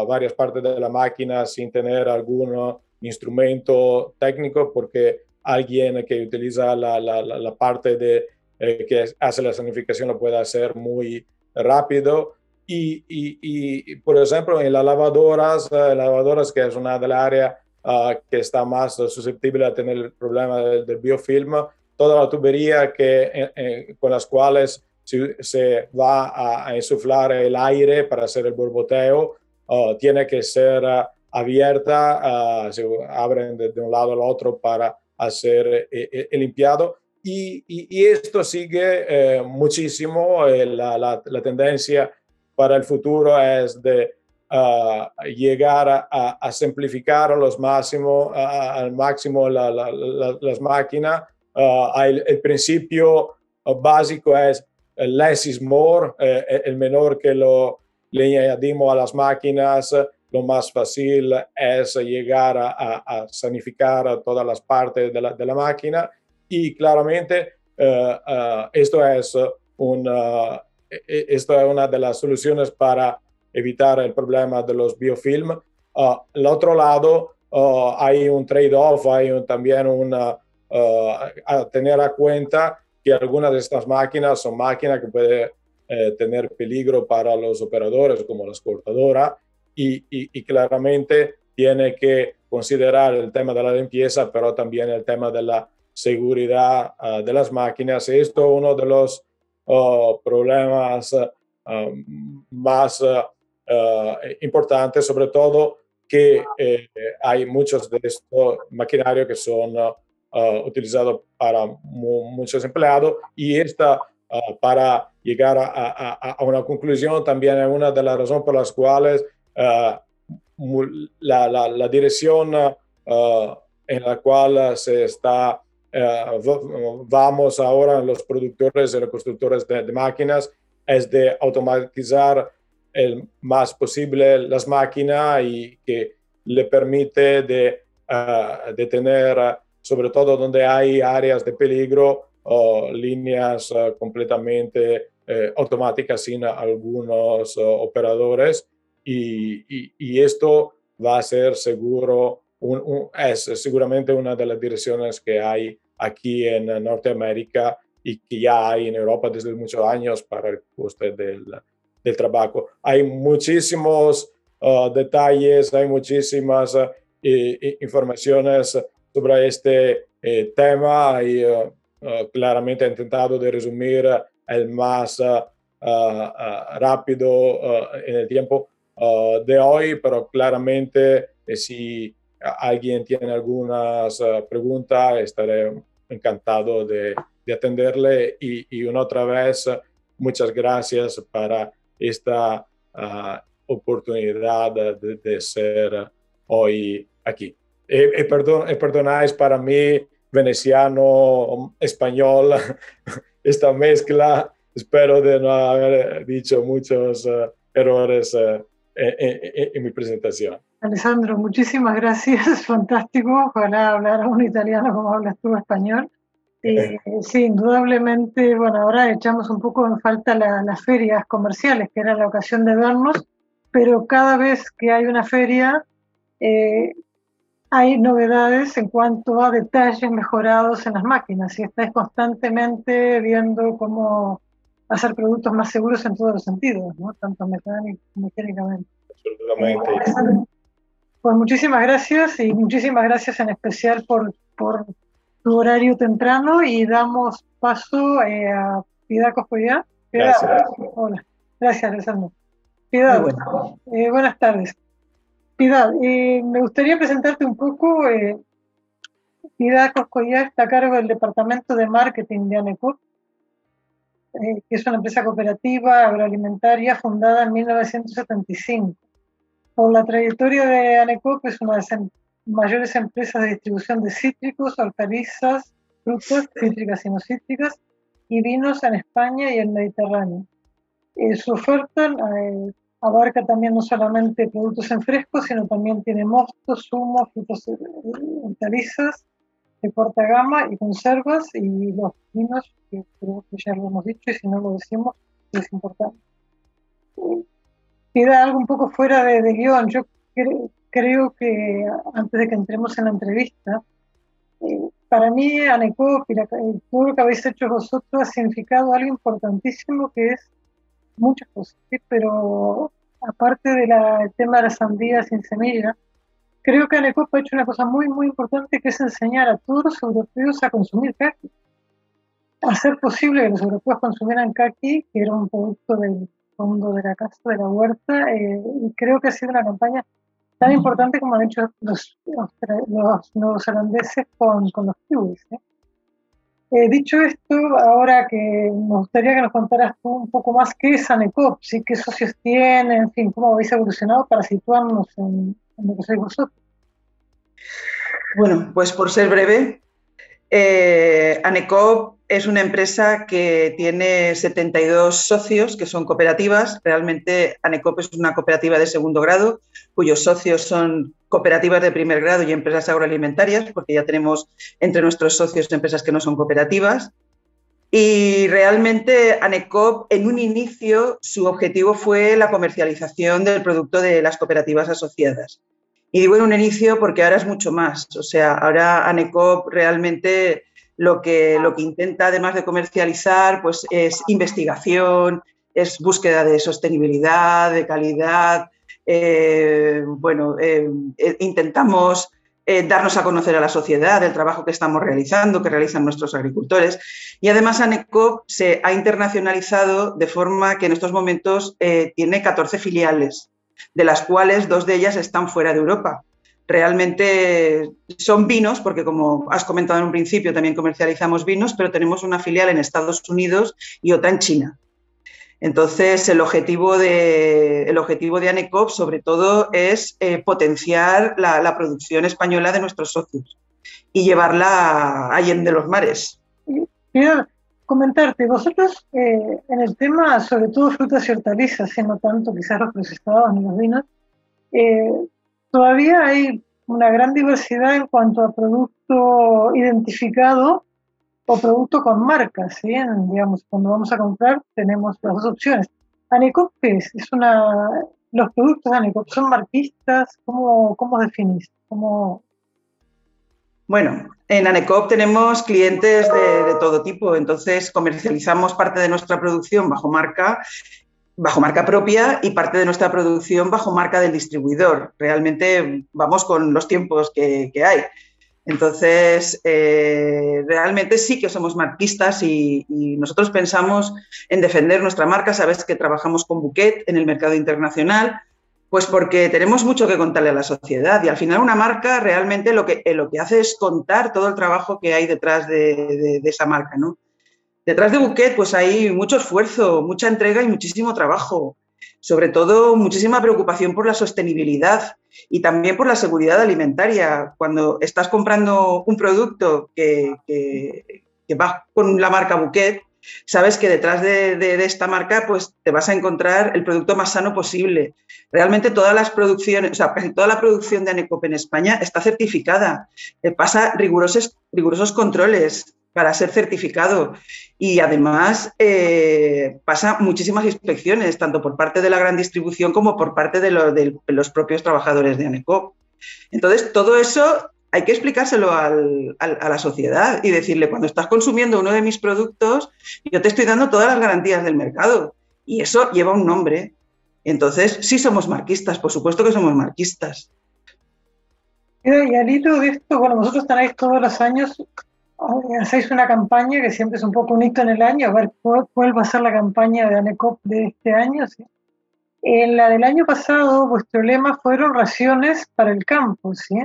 varias partes de la máquina sin tener algún instrumento técnico porque alguien que utiliza la parte de eh, que hace la sanificación lo puede hacer muy rápido. Y, y, y por ejemplo, en las lavadoras, eh, lavadoras que es una de las áreas ah, que está más susceptible a tener el problema del, biofilm, toda la tubería que, eh, con las cuales se, va a, insuflar el aire para hacer el borboteo, ah, tiene que ser abierta, ah, se abren de, un lado al otro para hacer el limpiado y, esto sigue eh, muchísimo. Eh, la, la, tendencia para el futuro es de ah, llegar a, simplificar los máximo, al máximo las máquinas. Ah, el, principio básico es less is more, eh, el menor que lo le añadimos a las máquinas, lo más fácil es llegar a, a, sanificar todas las partes la, de la máquina y claramente eh, eh, esto, es una, e, e, esto es una de las soluciones para evitar el problema de los biofilm. Uh, al otro lado, hay un trade-off, hay también una, a tener a cuenta que algunas de estas máquinas son máquinas que pueden tener peligro para los operadores, como la cortadoras, y, y, y, claramente tiene que considerar el tema de la limpieza, pero también el tema de la seguridad ah, de las máquinas. Esto es uno de los oh, problemas ah, más ah, importantes, sobre todo que eh, hay muchos de estos maquinarios que son utilizados para muchos empleados y esta para llegar a, una conclusión también es una de las razones por las cuales la, la, dirección en la cual se está eh, vamos ahora los productores y los constructores de, máquinas es de automatizar el más posible las máquinas y que le permite de, de tener, sobre todo donde hay áreas de peligro, líneas completamente automáticas sin algunos operadores. Y, esto va a ser seguro es seguramente una de las direcciones que hay aquí en Norteamérica y que ya hay en Europa desde muchos años para el coste del, del trabajo. Hay muchísimos uh, detalles, hay muchísimas uh, informaciones sobre este eh, tema y uh, claramente he intentado de resumir el más rápido en el tiempo de hoy, pero claramente eh, si alguien tiene algunas uh, preguntas, estaré encantado de, de atenderle. Y, una otra vez, muchas gracias para esta uh, oportunidad de, ser hoy aquí. Y, perdón, perdonáis para mí, veneciano, español, esta mezcla. Espero de no haber dicho muchos errores en mi presentación. Alessandro, muchísimas gracias, fantástico. Ojalá hablar un italiano como hablas tú español. Eh, sí, indudablemente, bueno, ahora echamos un poco en falta las ferias comerciales, que era la ocasión de vernos, pero cada vez que hay una feria eh, hay novedades en cuanto a detalles mejorados en las máquinas y estáis constantemente viendo cómo hacer productos más seguros en todos los sentidos, ¿no? tanto mecánicamente. Absolutamente. Pues muchísimas gracias y muchísimas gracias en especial por, por tu horario temprano y damos paso eh, a Piedad Coscoya. Gracias. Hola. Gracias, Alessandro. Piedad, eh, buenas tardes. Piedad, eh, me gustaría presentarte un poco. Piedad Coscoya está a cargo del Departamento de Marketing de ANECOP, que es una empresa cooperativa agroalimentaria fundada en 1975 por la trayectoria de ANECOP es una mayores empresas de distribución de cítricos, hortalizas, frutas, cítricas y no cítricas, y vinos en España y el Mediterráneo. Eh, su oferta eh, abarca también no solamente productos en fresco, sino también tiene mostos, zumos, frutas, eh, hortalizas de corta gama y conservas y los vinos, que creo que ya lo hemos dicho y si no lo decimos, es importante. Queda algo un poco fuera de, de guion. Yo creo que antes de que entremos en la entrevista, para mí Anecop y todo lo que habéis hecho vosotros ha significado algo importantísimo que es muchas cosas, pero aparte del tema de la sandía sin semilla, creo que Anecop ha hecho una cosa muy, muy importante que es enseñar a todos los europeos a consumir kaki. Hacer posible que los europeos consumieran kaki, que era un producto del fondo de la casa, de la huerta, eh, y creo que ha sido una campaña tan importante como han hecho los, los, holandeses con, con los kiwis. ¿eh? Eh, dicho esto, ahora que me gustaría que nos contaras tú un poco más qué es ANECOP, ¿sí? qué socios tiene, en fin, cómo habéis evolucionado para situarnos en, lo que sois vosotros. Bueno, pues por ser breve, eh, ANECOP es una empresa que tiene 72 socios que son cooperativas. Realmente ANECOP es una cooperativa de segundo grado cuyos socios son cooperativas de primer grado y empresas agroalimentarias, porque ya tenemos entre nuestros socios empresas que no son cooperativas. Y realmente ANECOP en un inicio su objetivo fue la comercialización del producto de las cooperativas asociadas. Y digo en un inicio porque ahora es mucho más. O sea, ahora ANECOP realmente lo que, lo que intenta, además de comercializar, pues es investigación, es búsqueda de sostenibilidad, de calidad, eh, bueno, eh, eh, intentamos darnos a conocer a la sociedad del trabajo que estamos realizando, que realizan nuestros agricultores. Y además ANECOP se ha internacionalizado de forma que en estos momentos tiene 14 filiales, de las cuales dos de ellas están fuera de Europa. Realmente son vinos, porque como has comentado en un principio, también comercializamos vinos, pero tenemos una filial en Estados Unidos y otra en China. Entonces, el objetivo de, el objetivo de ANECOP, sobre todo, es eh, potenciar la, producción española de nuestros socios y llevarla allende los mares. Quiero comentarte, vosotros eh, en el tema, sobre todo frutas y hortalizas, y no tanto quizás los procesados ni los vinos, eh, todavía hay una gran diversidad en cuanto a producto identificado o producto con marcas, ¿sí? digamos, cuando vamos a comprar tenemos las dos opciones. Anecop, es? es una, los productos de Anecop son marquistas, ¿cómo, cómo definís? ¿Cómo... Bueno, en Anecop tenemos clientes de, de, todo tipo, entonces comercializamos parte de nuestra producción bajo marca, bajo marca propia y parte de nuestra producción bajo marca del distribuidor. Realmente vamos con los tiempos que, hay. Entonces, eh, realmente sí que somos marquistas y, nosotros pensamos en defender nuestra marca. Sabes que trabajamos con Bouquet en el mercado internacional, pues porque tenemos mucho que contarle a la sociedad y al final una marca realmente lo que, lo que hace es contar todo el trabajo que hay detrás de, de esa marca. ¿no? Detrás de Bouquet pues hay mucho esfuerzo, mucha entrega y muchísimo trabajo sobre todo muchísima preocupación por la sostenibilidad y también por la seguridad alimentaria. Cuando estás comprando un producto que, va con la marca Bouquet, sabes que detrás de, esta marca pues te vas a encontrar el producto más sano posible. Realmente todas las producciones, o sea, toda la producción de Anecop en España está certificada, eh, pasa rigurosos controles para ser certificado. Y además eh, pasa muchísimas inspecciones, tanto por parte de la gran distribución como por parte de, los propios trabajadores de ANECOP. Entonces, todo eso hay que explicárselo a la sociedad y decirle, cuando estás consumiendo uno de mis productos, yo te estoy dando todas las garantías del mercado. Y eso lleva un nombre. Entonces, sí somos marquistas, por supuesto que somos marquistas. Y al hilo de esto, bueno, vosotros tenéis todos los años hacéis una campaña que siempre es un poco un hito en el año, a ver cuál, va a ser la campaña de ANECOP de este año. En la del año pasado, vuestro lema fueron raciones para el campo, ¿sí?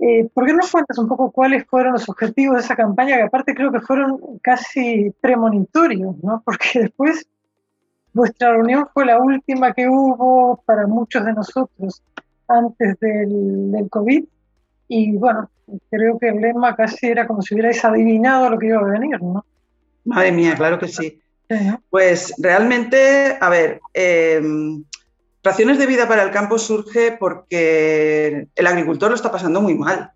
Eh, ¿Por qué no cuentas un poco cuáles fueron los objetivos de esa campaña, que aparte creo que fueron casi premonitorios, ¿no? Porque después vuestra reunión fue la última que hubo para muchos de nosotros antes del, del COVID y bueno, creo que el lema casi era como si hubierais adivinado lo que iba a venir, ¿no? Madre mía, claro que sí. Pues realmente, a ver, eh, Raciones de vida para el campo surge porque el agricultor lo está pasando muy mal.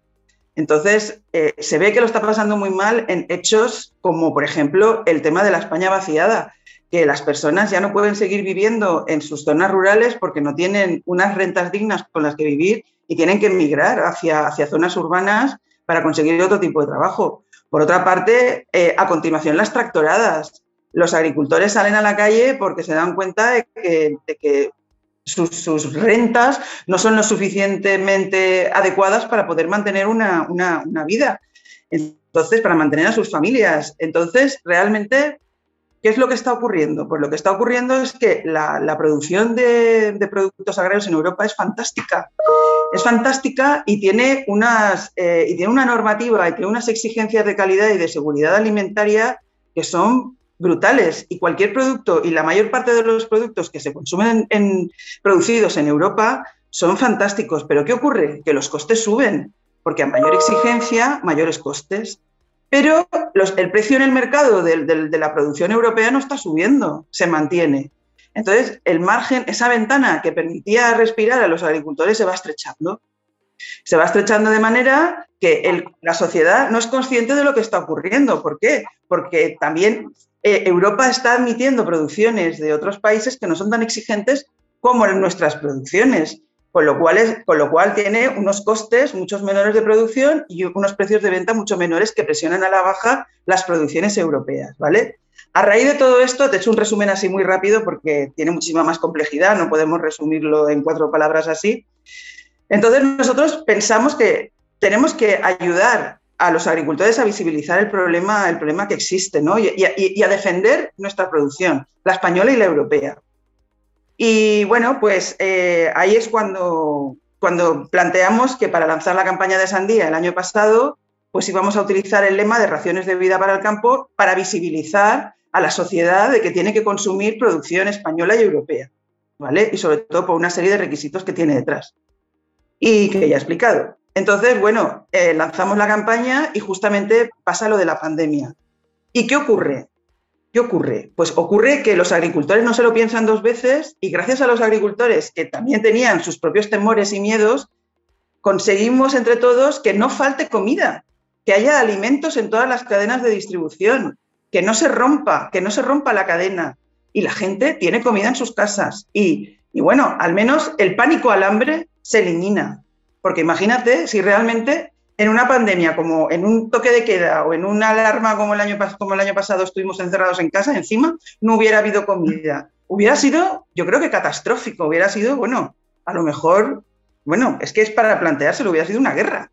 Entonces, eh, se ve que lo está pasando muy mal en hechos como, por ejemplo, el tema de la España vaciada, que las personas ya no pueden seguir viviendo en sus zonas rurales porque no tienen unas rentas dignas con las que vivir y tienen que emigrar hacia, hacia zonas urbanas para conseguir otro tipo de trabajo. Por otra parte, eh, a continuación, las tractoradas. Los agricultores salen a la calle porque se dan cuenta de que, sus, rentas no son lo suficientemente adecuadas para poder mantener una, vida. Entonces, para mantener a sus familias. Entonces, realmente ¿Qué es lo que está ocurriendo? Pues lo que está ocurriendo es que la, producción de, productos agrarios en Europa es fantástica. Es fantástica y tiene, unas, eh, y tiene una normativa y tiene unas exigencias de calidad y de seguridad alimentaria que son brutales. Y cualquier producto, y la mayor parte de los productos que se consumen en, producidos en Europa son fantásticos. Pero ¿qué ocurre? Que los costes suben, porque a mayor exigencia, mayores costes. Pero el precio en el mercado de, la producción europea no está subiendo, se mantiene. Entonces, el margen, esa ventana que permitía respirar a los agricultores se va estrechando. Se va estrechando de manera que la sociedad no es consciente de lo que está ocurriendo. ¿Por qué? Porque también eh, Europa está admitiendo producciones de otros países que no son tan exigentes como nuestras producciones con lo, cual tiene unos costes muchos menores de producción y unos precios de venta mucho menores que presionan a la baja las producciones europeas, ¿vale? A raíz de todo esto, te he hecho un resumen así muy rápido porque tiene muchísima más complejidad, no podemos resumirlo en cuatro palabras así. Entonces, nosotros pensamos que tenemos que ayudar a los agricultores a visibilizar el problema, el problema que existe ¿no? y a defender nuestra producción, la española y la europea. Y bueno, pues eh, ahí es cuando, cuando planteamos que para lanzar la campaña de sandía el año pasado, pues íbamos a utilizar el lema de raciones de vida para el campo para visibilizar a la sociedad de que tiene que consumir producción española y europea, ¿vale? Y sobre todo por una serie de requisitos que tiene detrás y que ya he explicado. Entonces, bueno, eh, lanzamos la campaña y justamente pasa lo de la pandemia. ¿Y qué ocurre? ¿Qué ocurre? Pues ocurre que los agricultores no se lo piensan dos veces y gracias a los agricultores que también tenían sus propios temores y miedos, conseguimos entre todos que no falte comida, que haya alimentos en todas las cadenas de distribución, que no se rompa, que no se rompa la cadena y la gente tiene comida en sus casas y, y bueno, al menos el pánico al hambre se elimina. Porque imagínate si realmente en una pandemia, como en un toque de queda o en una alarma como el año, pasado estuvimos encerrados en casa, encima no hubiera habido comida. Hubiera sido, yo creo que catastrófico, hubiera sido, bueno, a lo mejor, bueno, es que es para planteárselo, hubiera sido una guerra.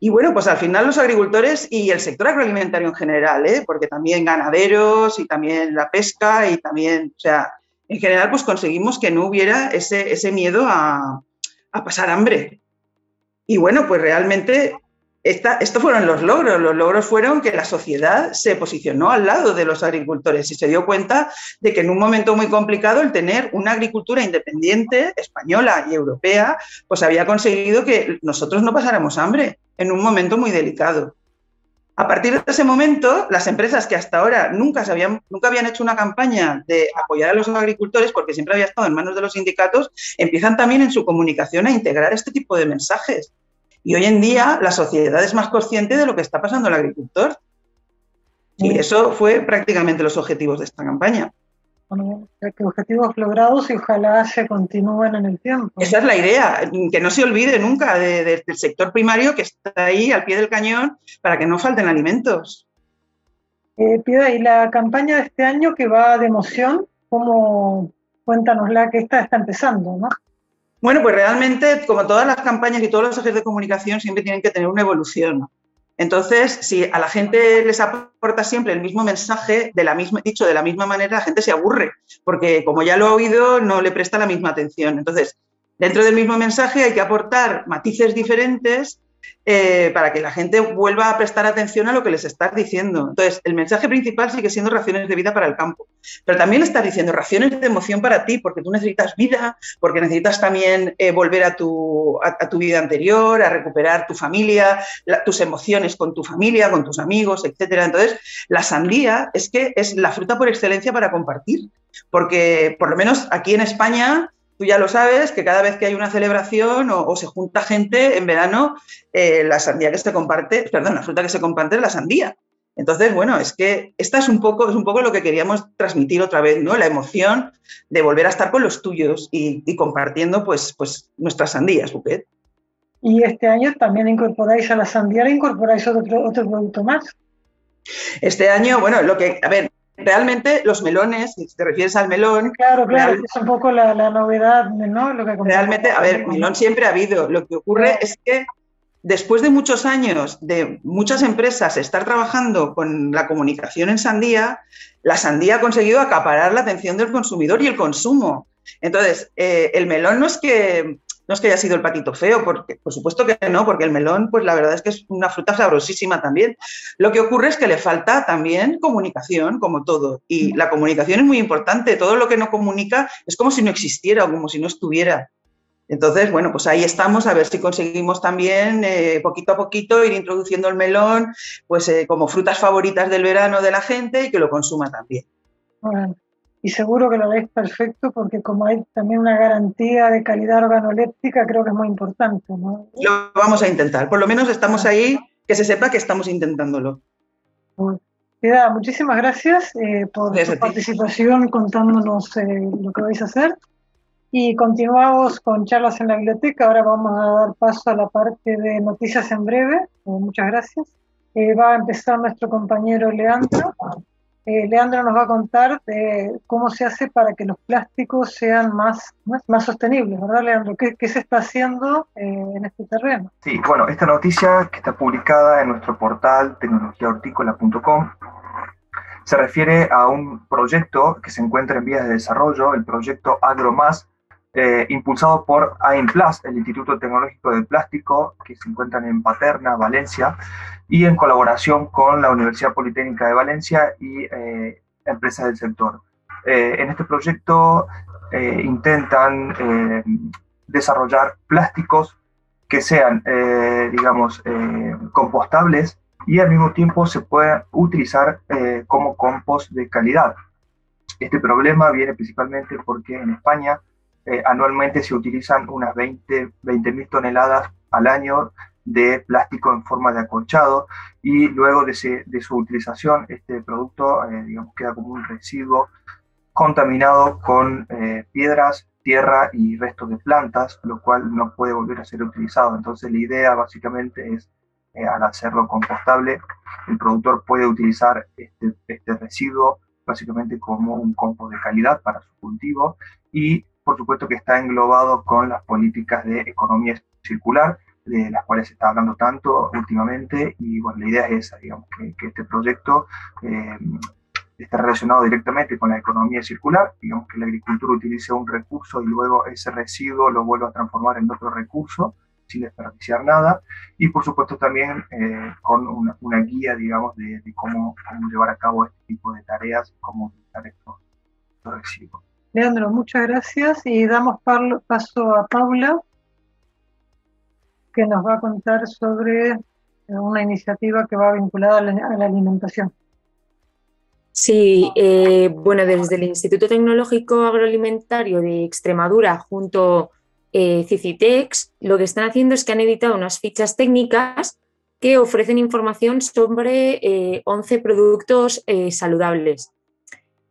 Y bueno, pues al final los agricultores y el sector agroalimentario en general, ¿eh? porque también ganaderos y también la pesca y también, o sea, en general pues conseguimos que no hubiera ese, miedo a pasar hambre. Y bueno, pues realmente estos fueron los logros. Los logros fueron que la sociedad se posicionó al lado de los agricultores y se dio cuenta de que en un momento muy complicado el tener una agricultura independiente, española y europea, pues había conseguido que nosotros no pasáramos hambre en un momento muy delicado. A partir de ese momento, las empresas que hasta ahora nunca, se habían, nunca habían hecho una campaña de apoyar a los agricultores, porque siempre había estado en manos de los sindicatos, empiezan también en su comunicación a integrar este tipo de mensajes. Y hoy en día la sociedad es más consciente de lo que está pasando el agricultor. Y eso fue prácticamente los objetivos de esta campaña. Bueno, objetivos logrados y ojalá se continúen en el tiempo. Esa es la idea, que no se olvide nunca del sector primario que está ahí al pie del cañón para que no falten alimentos. Eh, y la campaña de este año que va de emoción, ¿cómo cuéntanosla que esta está empezando, ¿no? Bueno, pues realmente, como todas las campañas y todos los ejes de comunicación, siempre tienen que tener una evolución. Entonces, si a la gente les aporta siempre el mismo mensaje, de la misma, dicho de la misma manera, la gente se aburre, porque como ya lo ha oído, no le presta la misma atención. Entonces, dentro del mismo mensaje hay que aportar matices diferentes eh, para que la gente vuelva a prestar atención a lo que les estás diciendo. Entonces, el mensaje principal sigue siendo raciones de vida para el campo, pero también le estás diciendo raciones de emoción para ti, porque tú necesitas vida, porque necesitas también eh, volver a tu, a, tu, vida anterior, a recuperar tu familia, tus emociones con tu familia, con tus amigos, etc. Entonces, la sandía es que es la fruta por excelencia para compartir, porque por lo menos aquí en España tú ya lo sabes, que cada vez que hay una celebración o, se junta gente en verano, eh, la sandía que se comparte, perdón, la fruta que se comparte es la sandía. Entonces, bueno, es que esta es un poco, es un poco lo que queríamos transmitir otra vez, ¿no? La emoción de volver a estar con los tuyos y, compartiendo pues, pues nuestras sandías, Buquet. Y este año también incorporáis a la sandía, incorporáis otro, otro producto más. Este año, bueno, lo que, a ver, realmente los melones, si te refieres al melón. Claro, claro, es un poco la, novedad, ¿no? Lo que realmente, a ver, melón siempre ha habido. Lo que ocurre es que después de muchos años de muchas empresas estar trabajando con la comunicación en sandía, la sandía ha conseguido acaparar la atención del consumidor y el consumo. Entonces, eh, el melón no es que no es que haya sido el patito feo, porque por supuesto que no, porque el melón, pues la verdad es que es una fruta sabrosísima también. Lo que ocurre es que le falta también comunicación, como todo. Y la comunicación es muy importante. Todo lo que no comunica es como si no existiera o como si no estuviera. Entonces, bueno, pues ahí estamos a ver si conseguimos también eh, poquito a poquito ir introduciendo el melón, pues eh, como frutas favoritas del verano de la gente y que lo consuma también. Bueno y seguro que lo veis perfecto porque como hay también una garantía de calidad organoléptica, creo que es muy importante. ¿no? Lo vamos a intentar, por lo menos estamos ahí, que se sepa que estamos intentándolo. Queda, muchísimas gracias eh, por su participación contándonos eh, lo que vais a hacer. Y continuamos con charlas en la biblioteca. Ahora vamos a dar paso a la parte de noticias en breve. Eh, muchas gracias. va a empezar nuestro compañero Leandro. Eh, Leandro nos va a contar de cómo se hace para que los plásticos sean más, más, sostenibles, ¿verdad, Leandro? ¿Qué, se está haciendo eh, en este terreno? Sí, bueno, esta noticia que está publicada en nuestro portal tecnologiahortícola.com se refiere a un proyecto que se encuentra en vías de desarrollo, el proyecto AgroMás, eh, impulsado por AIMPLAS, el Instituto Tecnológico del Plástico, que se encuentran en Paterna, Valencia, y en colaboración con la Universidad Politécnica de Valencia y eh, empresas del sector. Eh, en este proyecto intentan desarrollar plásticos que sean, digamos, compostables y al mismo tiempo se puedan utilizar como compost de calidad. Este problema viene principalmente porque en España eh, anualmente se utilizan unas 20 mil toneladas al año de plástico en forma de acolchado y luego de, su utilización este producto eh, digamos, queda como un residuo contaminado con eh, piedras, tierra y restos de plantas, lo cual no puede volver a ser utilizado. Entonces la idea básicamente es, al hacerlo compostable, el productor puede utilizar este, este residuo básicamente como un compost de calidad para su cultivo y por supuesto que está englobado con las políticas de economía circular, de las cuales se está hablando tanto últimamente, y bueno, la idea es esa, digamos, que, este proyecto eh, está relacionado directamente con la economía circular, digamos que la agricultura utilice un recurso y luego ese residuo lo vuelva a transformar en otro recurso sin desperdiciar nada, y por supuesto también eh, con una, guía, digamos, de, cómo, cómo, llevar a cabo este tipo de tareas, cómo utilizar estos residuos. Leandro, muchas gracias y damos paso a Paula, que nos va a contar sobre una iniciativa que va vinculada a la, alimentación. Sí, eh, bueno, desde el Instituto Tecnológico Agroalimentario de Extremadura junto eh, Cicitex, lo que están haciendo es que han editado unas fichas técnicas que ofrecen información sobre 11 eh, productos eh, saludables.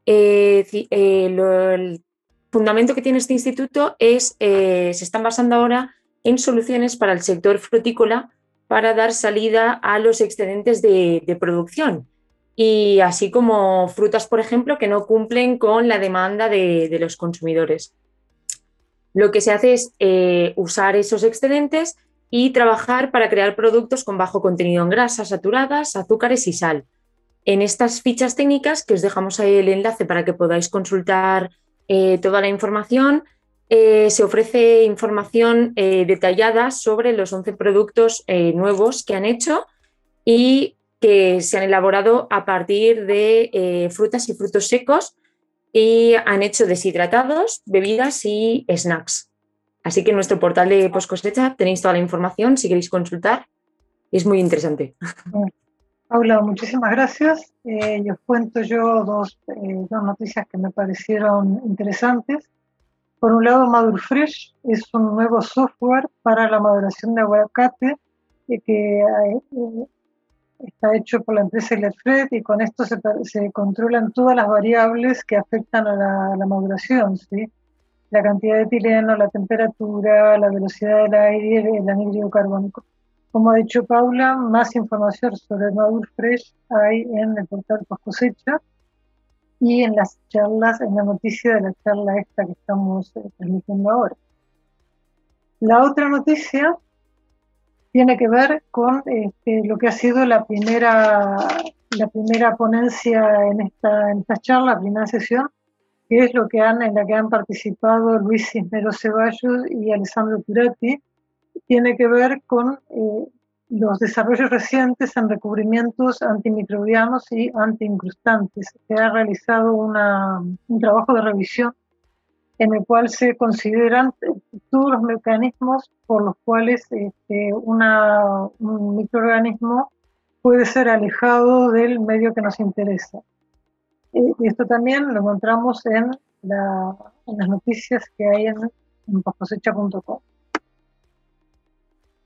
Eh, eh, el fundamento que tiene este instituto es, eh, se están basando ahora en soluciones para el sector frutícola para dar salida a los excedentes de, producción y así como frutas, por ejemplo, que no cumplen con la demanda de, los consumidores. Lo que se hace es usar esos excedentes y trabajar para crear productos con bajo contenido en grasas saturadas, azúcares y sal. En estas fichas técnicas, que os dejamos ahí el enlace para que podáis consultar eh, toda la información, eh, se ofrece información eh, detallada sobre los 11 productos eh, nuevos que han hecho y que se han elaborado a partir de frutas y frutos secos y han hecho deshidratados, bebidas y snacks. Así que en nuestro portal de post cosecha tenéis toda la información si queréis consultar. Es muy interesante. Paula, muchísimas gracias. Eh, os cuento yo dos, dos noticias que me parecieron interesantes. Por un lado, Fresh es un nuevo software para la maduración de aguacate eh, que eh, está hecho por la empresa Electred y con esto se, controlan todas las variables que afectan a la, maduración, ¿sí? la cantidad de etileno, la temperatura, la velocidad del aire, el anhídrido carbónico. Como ha dicho Paula, más información sobre Madur Fresh hay en el portal Post Cosecha y en las charlas, en la noticia de la charla esta que estamos eh, transmitiendo ahora. La otra noticia tiene que ver con este, lo que ha sido la primera, la primera ponencia en esta, en esta charla, la primera sesión, que es lo que han, en la que han participado Luis Cisneros Ceballos y Alessandro Turati, tiene que ver con eh, los desarrollos recientes en recubrimientos antimicrobianos y antiincrustantes. Se ha realizado un trabajo de revisión en el cual se consideran todos los mecanismos por los cuales este, un microorganismo puede ser alejado del medio que nos interesa. Y esto también lo encontramos en, las noticias que hay en, en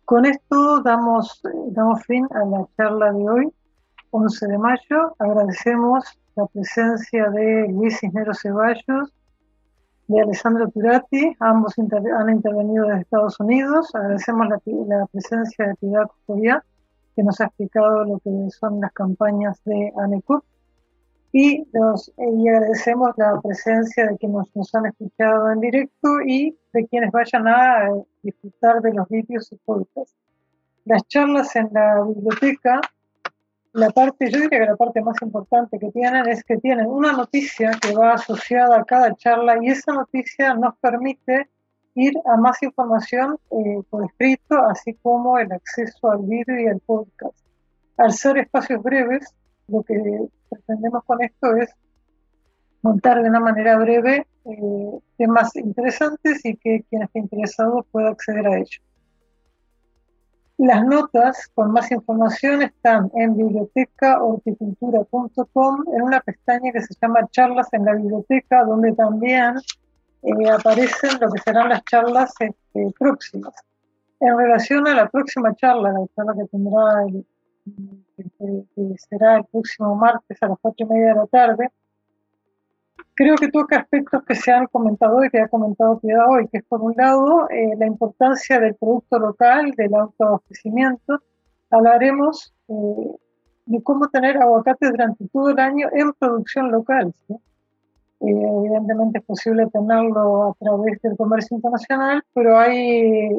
con esto damos, damos fin a la charla de hoy, 11 de mayo. Agradecemos la presencia de Luis Cisneros Ceballos, de Alessandro Turati, ambos han intervenido desde Estados Unidos. Agradecemos la, presencia de Pilar Custodia, que nos ha explicado lo que son las campañas de ANECUP y, nos, y agradecemos la presencia de quienes nos, han escuchado en directo y de quienes vayan a eh, disfrutar de los vídeos y podcasts. Las charlas en la biblioteca, la parte, yo diría que la parte más importante que tienen es que tienen una noticia que va asociada a cada charla y esa noticia nos permite ir a más información eh, por escrito, así como el acceso al vídeo y al podcast. Al ser espacios breves, lo que pretendemos con esto es montar de una manera breve eh, temas interesantes y que quien esté interesado pueda acceder a ellos. Las notas con más información están en bibliotecahorticultura.com en una pestaña que se llama Charlas en la Biblioteca, donde también eh, aparecen lo que serán las charlas este, próximas. En relación a la próxima charla, la charla que tendrá el que, será el próximo martes a las cuatro y media de la tarde, creo que toca aspectos que se han comentado y que ha comentado Piedad hoy, que es por un lado eh, la importancia del producto local, del autoabastecimiento. Hablaremos eh, de cómo tener aguacates durante todo el año en producción local. Eh, evidentemente es posible tenerlo a través del comercio internacional, pero hay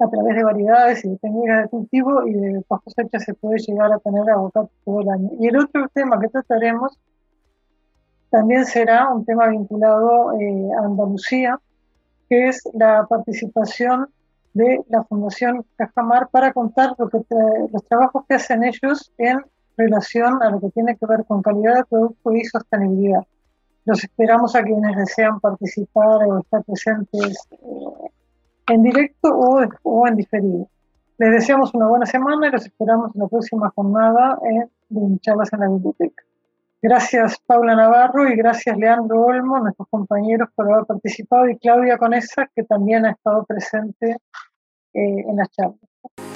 a través de variedades y de técnicas de cultivo y de post cosecha se puede llegar a tener aguacate todo el año. Y el otro tema que trataremos también será un tema vinculado eh, a Andalucía, que es la participación de la Fundación Cajamar para contar lo que los trabajos que hacen ellos en relación a lo que tiene que ver con calidad de producto y sostenibilidad. Los esperamos a quienes desean participar o estar presentes eh, en directo o, en diferido. Les deseamos una buena semana y los esperamos en la próxima jornada de charlas en la biblioteca. Gracias Paula Navarro y gracias Leandro Olmo, nuestros compañeros, por haber participado y Claudia Conesa, que también ha estado presente eh, en las charlas.